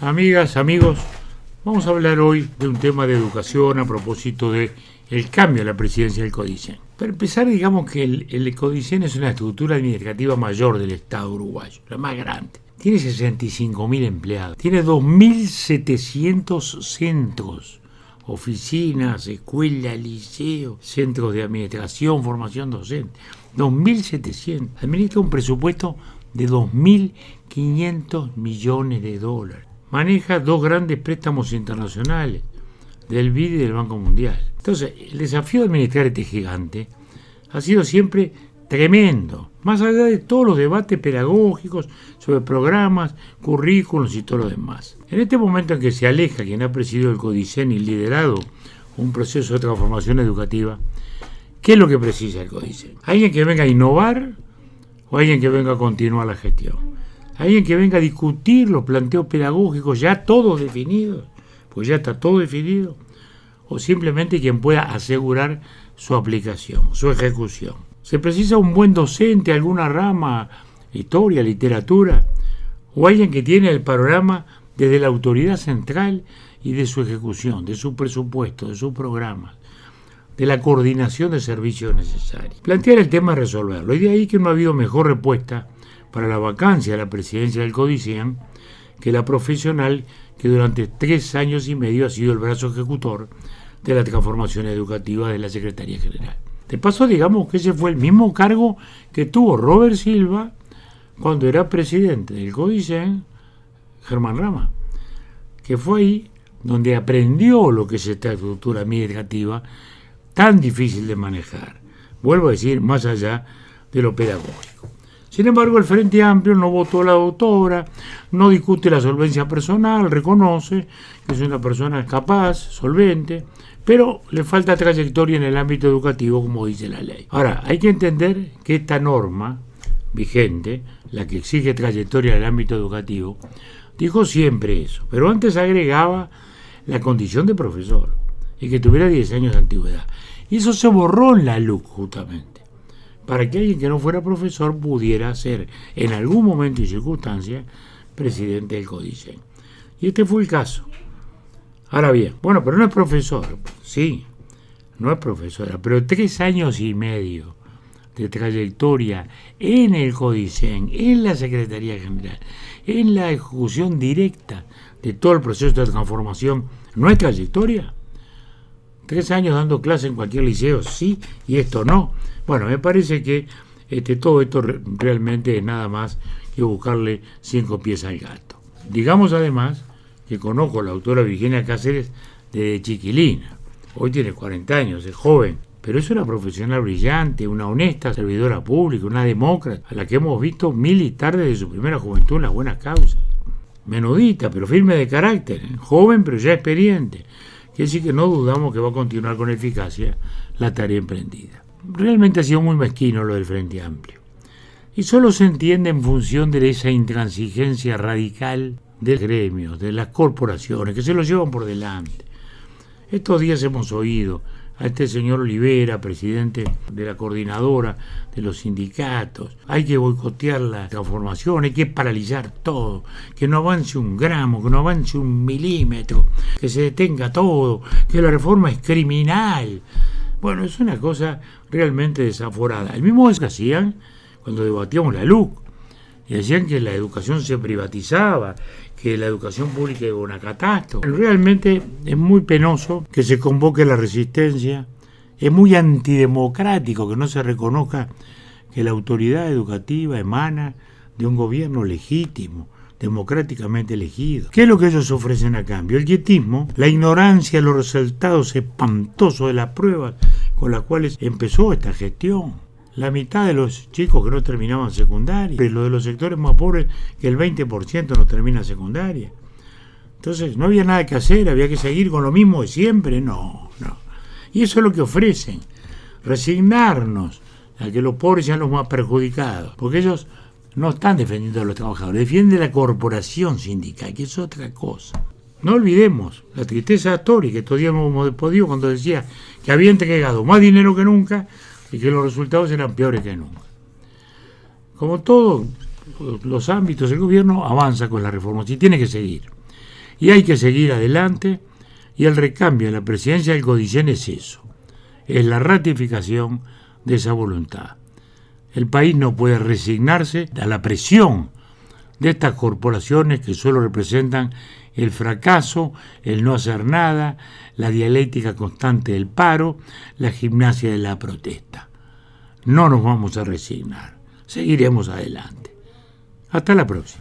Amigas, amigos, vamos a hablar hoy de un tema de educación a propósito de el cambio en la presidencia del Codicen. Para empezar, digamos que el, el Codicen es una estructura administrativa mayor del Estado uruguayo, la más grande. Tiene 65.000 empleados, tiene 2.700 centros, oficinas, escuelas, liceos, centros de administración, formación docente. 2.700. Administra un presupuesto de 2.500 millones de dólares maneja dos grandes préstamos internacionales, del BID y del Banco Mundial. Entonces, el desafío de administrar este gigante ha sido siempre tremendo, más allá de todos los debates pedagógicos sobre programas, currículos y todo lo demás. En este momento en que se aleja quien ha presidido el Codicen y liderado un proceso de transformación educativa, ¿qué es lo que precisa el Codicen? ¿Alguien que venga a innovar o alguien que venga a continuar la gestión? Alguien que venga a discutir los planteos pedagógicos ya todos definidos, pues ya está todo definido, o simplemente quien pueda asegurar su aplicación, su ejecución. Se precisa un buen docente, alguna rama, historia, literatura, o alguien que tiene el panorama desde la autoridad central y de su ejecución, de su presupuesto, de su programa, de la coordinación de servicios necesarios. Plantear el tema y resolverlo. Y de ahí que no ha habido mejor respuesta para la vacancia de la presidencia del CODICEAN que la profesional que durante tres años y medio ha sido el brazo ejecutor de la transformación educativa de la Secretaría General. De paso, digamos que ese fue el mismo cargo que tuvo Robert Silva cuando era presidente del CODICEN, Germán Rama, que fue ahí donde aprendió lo que es esta estructura administrativa tan difícil de manejar. Vuelvo a decir, más allá de lo pedagógico. Sin embargo, el Frente Amplio no votó a la doctora, no discute la solvencia personal, reconoce que es una persona capaz, solvente, pero le falta trayectoria en el ámbito educativo, como dice la ley. Ahora, hay que entender que esta norma vigente, la que exige trayectoria en el ámbito educativo, dijo siempre eso, pero antes agregaba la condición de profesor y que tuviera 10 años de antigüedad. Y eso se borró en la LUC justamente para que alguien que no fuera profesor pudiera ser en algún momento y circunstancia presidente del Códice. Y este fue el caso. Ahora bien, bueno, pero no es profesor, sí, no es profesora, pero tres años y medio de trayectoria en el Codicen, en la Secretaría General, en la ejecución directa de todo el proceso de transformación, ¿no es trayectoria? Tres años dando clase en cualquier liceo, sí, y esto no. Bueno, me parece que este, todo esto realmente es nada más que buscarle cinco pies al gato. Digamos además que conozco a la autora Virginia Cáceres de chiquilina. Hoy tiene 40 años, es joven, pero es una profesional brillante, una honesta servidora pública, una demócrata, a la que hemos visto militar desde su primera juventud en las buenas causas. Menudita, pero firme de carácter, joven pero ya experiente. Quiere decir que no dudamos que va a continuar con eficacia la tarea emprendida realmente ha sido muy mezquino lo del Frente Amplio. Y solo se entiende en función de esa intransigencia radical del gremio, de las corporaciones, que se lo llevan por delante. Estos días hemos oído a este señor Olivera, presidente de la coordinadora de los sindicatos. Hay que boicotear la transformación, hay que paralizar todo, que no avance un gramo, que no avance un milímetro, que se detenga todo, que la reforma es criminal. Bueno, es una cosa realmente desaforada. El mismo es que hacían cuando debatíamos la luz. Y decían que la educación se privatizaba, que la educación pública era una catástrofe. Realmente es muy penoso que se convoque la resistencia, es muy antidemocrático que no se reconozca que la autoridad educativa emana de un gobierno legítimo, democráticamente elegido. ¿Qué es lo que ellos ofrecen a cambio? El quietismo, la ignorancia, los resultados espantosos de las pruebas con las cuales empezó esta gestión. La mitad de los chicos que no terminaban secundaria, lo de los sectores más pobres, que el 20% no termina secundaria. Entonces, no había nada que hacer, había que seguir con lo mismo de siempre. No, no. Y eso es lo que ofrecen, resignarnos a que los pobres sean los más perjudicados, porque ellos no están defendiendo a los trabajadores, defienden la corporación sindical, que es otra cosa. No olvidemos la tristeza de Tori, que todavía no hemos podido cuando decía que había entregado más dinero que nunca y que los resultados eran peores que nunca. Como todos los ámbitos, el gobierno avanza con la reforma y tiene que seguir. Y hay que seguir adelante y el recambio en la presidencia del Codicen es eso, es la ratificación de esa voluntad. El país no puede resignarse a la presión de estas corporaciones que solo representan el fracaso, el no hacer nada, la dialéctica constante del paro, la gimnasia de la protesta. No nos vamos a resignar, seguiremos adelante. Hasta la próxima.